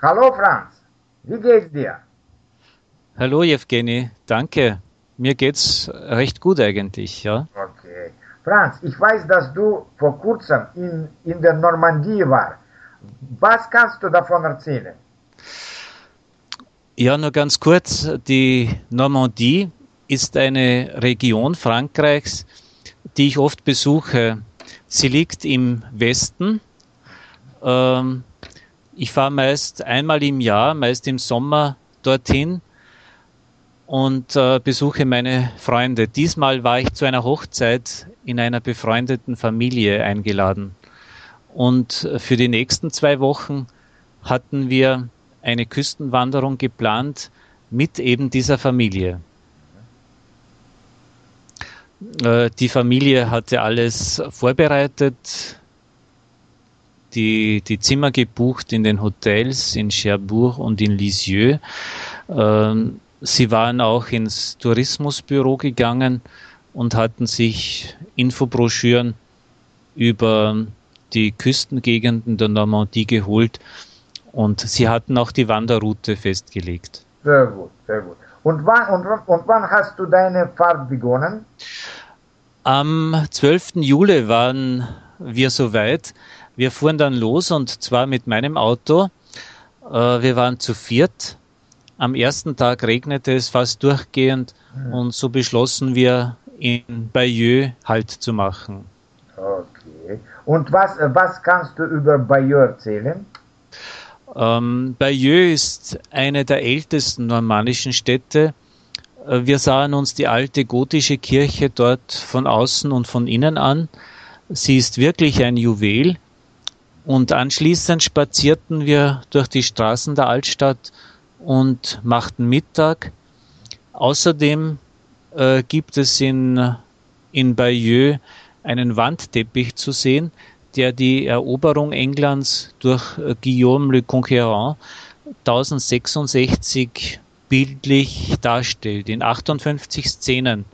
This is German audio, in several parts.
Hallo Franz, wie geht's dir? Hallo Evgeny, danke. Mir geht's recht gut eigentlich, ja. Okay. Franz, ich weiß, dass du vor kurzem in, in der Normandie warst. Was kannst du davon erzählen? Ja, nur ganz kurz. Die Normandie ist eine Region Frankreichs, die ich oft besuche. Sie liegt im Westen. Ähm, ich fahre meist einmal im Jahr, meist im Sommer dorthin und äh, besuche meine Freunde. Diesmal war ich zu einer Hochzeit in einer befreundeten Familie eingeladen. Und für die nächsten zwei Wochen hatten wir eine Küstenwanderung geplant mit eben dieser Familie. Äh, die Familie hatte alles vorbereitet, die, die Zimmer gebucht in den Hotels in Cherbourg und in Lisieux. Ähm, sie waren auch ins Tourismusbüro gegangen und hatten sich Infobroschüren über die Küstengegenden der Normandie geholt und sie hatten auch die Wanderroute festgelegt. Sehr gut, sehr gut. Und wann, und, und wann hast du deine Fahrt begonnen? Am 12. Juli waren wir soweit. Wir fuhren dann los und zwar mit meinem Auto. Äh, wir waren zu viert. Am ersten Tag regnete es fast durchgehend hm. und so beschlossen wir in Bayeux Halt zu machen. Okay. Und was, was kannst du über Bayeux erzählen? Ähm, Bayeux ist eine der ältesten normannischen Städte. Äh, wir sahen uns die alte gotische Kirche dort von außen und von innen an. Sie ist wirklich ein Juwel. Und anschließend spazierten wir durch die Straßen der Altstadt und machten Mittag. Außerdem äh, gibt es in, in Bayeux einen Wandteppich zu sehen, der die Eroberung Englands durch äh, Guillaume le Conquérant 1066 bildlich darstellt. In 58 Szenen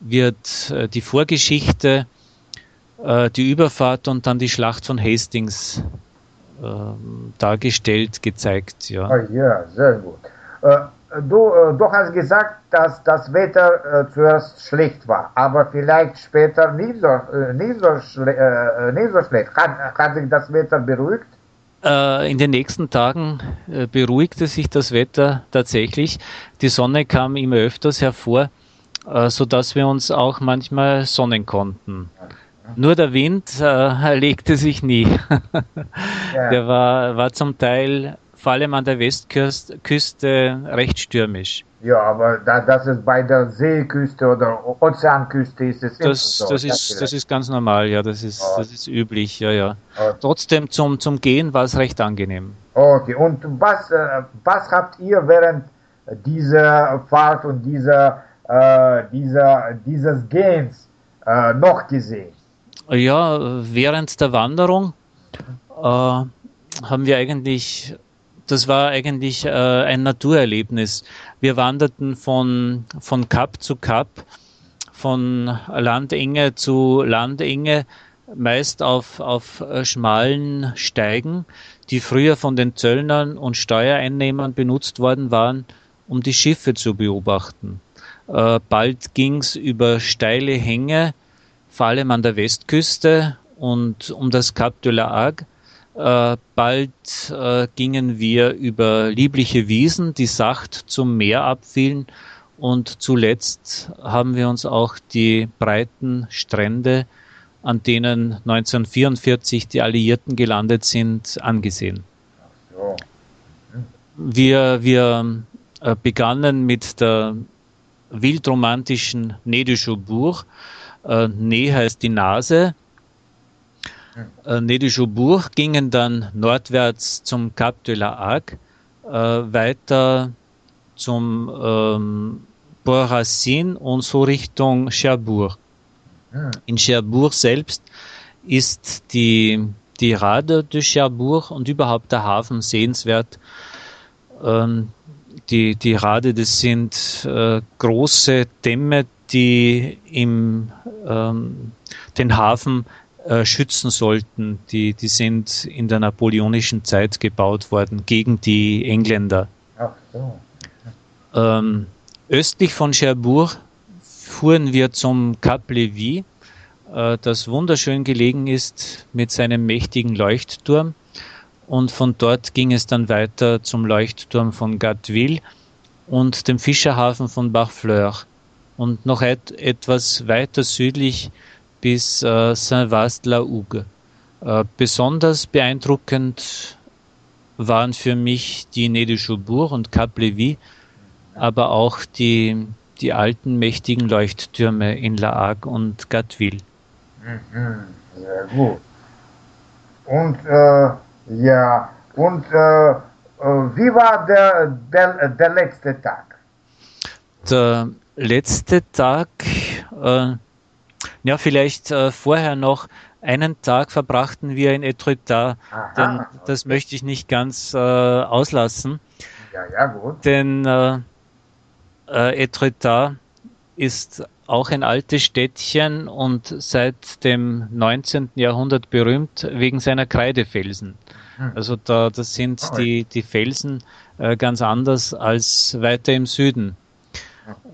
wird äh, die Vorgeschichte, äh, die Überfahrt und dann die Schlacht von Hastings dargestellt, gezeigt. Ja, oh, ja sehr gut. Du, äh, du hast gesagt, dass das Wetter äh, zuerst schlecht war, aber vielleicht später nicht so, äh, nicht so, schle äh, nicht so schlecht. Hat, hat sich das Wetter beruhigt? Äh, in den nächsten Tagen äh, beruhigte sich das Wetter tatsächlich. Die Sonne kam immer öfters hervor, sodass wir uns auch manchmal sonnen konnten. Nur der Wind legte sich nie. ja. Der war, war zum Teil vor allem an der Westküste recht stürmisch. Ja, aber da, das ist bei der Seeküste oder Ozeanküste ist es das, so. Das ist, das ist ganz normal, ja, das ist, oh. das ist üblich, ja, ja. Okay. Trotzdem zum, zum Gehen war es recht angenehm. Okay, und was, äh, was habt ihr während dieser Fahrt und dieser, äh, dieser, dieses Gehens äh, noch gesehen? Ja, während der Wanderung äh, haben wir eigentlich das war eigentlich äh, ein Naturerlebnis. Wir wanderten von, von Kap zu Kap, von Landenge zu Landenge, meist auf, auf äh, schmalen Steigen, die früher von den Zöllnern und Steuereinnehmern benutzt worden waren, um die Schiffe zu beobachten. Äh, bald ging's über steile Hänge, vor allem an der Westküste und um das Cap de la Hague, äh, bald äh, gingen wir über liebliche Wiesen, die sacht zum Meer abfielen und zuletzt haben wir uns auch die breiten Strände, an denen 1944 die Alliierten gelandet sind, angesehen. Wir, wir äh, begannen mit der wildromantischen Nez de Chaubourg. Äh, Nez heißt die Nase äh, Nedi-Jobourg gingen dann nordwärts zum Cap de la Hague, äh, weiter zum ähm, Port Racine und so Richtung Cherbourg. In Cherbourg selbst ist die, die Rade de Cherbourg und überhaupt der Hafen sehenswert. Ähm, die, die Rade, das sind äh, große Dämme, die im, ähm, den Hafen äh, schützen sollten. Die, die sind in der napoleonischen Zeit gebaut worden gegen die Engländer. Ach so. Ähm, östlich von Cherbourg fuhren wir zum Cap Lévis, äh, das wunderschön gelegen ist mit seinem mächtigen Leuchtturm. Und von dort ging es dann weiter zum Leuchtturm von Gatteville und dem Fischerhafen von Barfleur. Und noch et etwas weiter südlich bis äh, Saint-Vaast-la-Hougue. Äh, besonders beeindruckend waren für mich die Nez de Chaubourg und Cap Lévis, aber auch die, die alten mächtigen Leuchttürme in La Hague und Gatteville. Mhm, sehr gut. Und äh, ja, und äh, äh, wie war der, der, der letzte Tag? Der letzte Tag, äh, ja, vielleicht äh, vorher noch einen Tag verbrachten wir in Etretat, denn das möchte ich nicht ganz äh, auslassen. Ja, ja, gut. Denn äh, äh, Etretat ist auch ein altes Städtchen und seit dem 19. Jahrhundert berühmt wegen seiner Kreidefelsen. Hm. Also da das sind oh, die, die Felsen äh, ganz anders als weiter im Süden.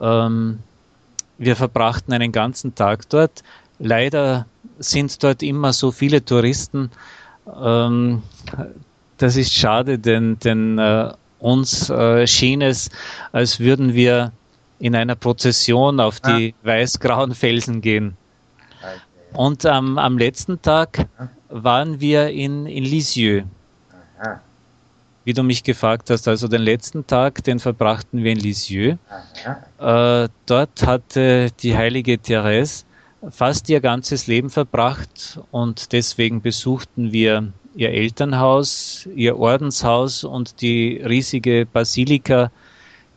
Ähm, wir verbrachten einen ganzen Tag dort. Leider sind dort immer so viele Touristen. Ähm, das ist schade, denn, denn äh, uns äh, schien es, als würden wir in einer Prozession auf die ah. weiß-grauen Felsen gehen. Und ähm, am letzten Tag waren wir in, in Lisieux. Aha. Wie du mich gefragt hast, also den letzten Tag, den verbrachten wir in Lisieux. Äh, dort hatte die heilige Therese fast ihr ganzes Leben verbracht und deswegen besuchten wir ihr Elternhaus, ihr Ordenshaus und die riesige Basilika,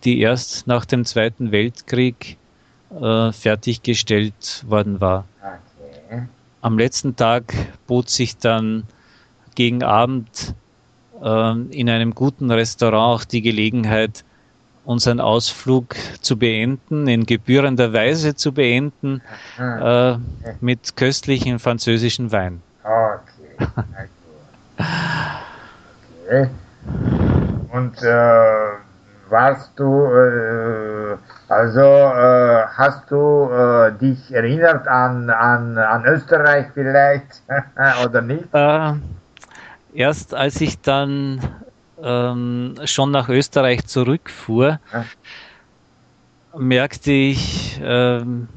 die erst nach dem Zweiten Weltkrieg äh, fertiggestellt worden war. Okay. Am letzten Tag bot sich dann gegen Abend in einem guten Restaurant auch die Gelegenheit, unseren Ausflug zu beenden, in gebührender Weise zu beenden, äh, mit köstlichen französischen Wein. Okay. okay. Und äh, warst du, äh, also äh, hast du äh, dich erinnert an, an, an Österreich vielleicht oder nicht? Erst als ich dann ähm, schon nach Österreich zurückfuhr, ja. merkte ich, ähm,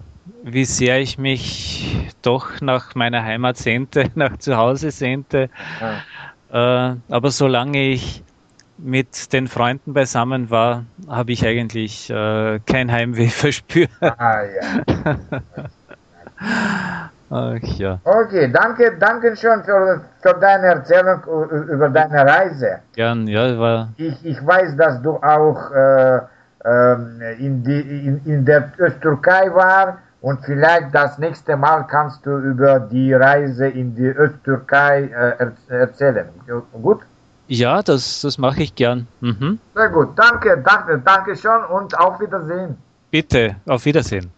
wie sehr ich mich doch nach meiner Heimat sehnte, nach zu Hause sehnte. Ja. Äh, aber solange ich mit den Freunden beisammen war, habe ich eigentlich äh, kein Heimweh verspürt. Ah, ja. Ach, ja. Okay, danke, danke schön für, für deine Erzählung über deine Reise. Gern, ja, war. Ich, ich weiß, dass du auch äh, äh, in, die, in, in der Östtürkei war und vielleicht das nächste Mal kannst du über die Reise in die Östtürkei äh, erzählen. Gut? Ja, das, das mache ich gern. Mhm. Sehr gut, danke, danke, danke schon und auf Wiedersehen. Bitte, auf Wiedersehen.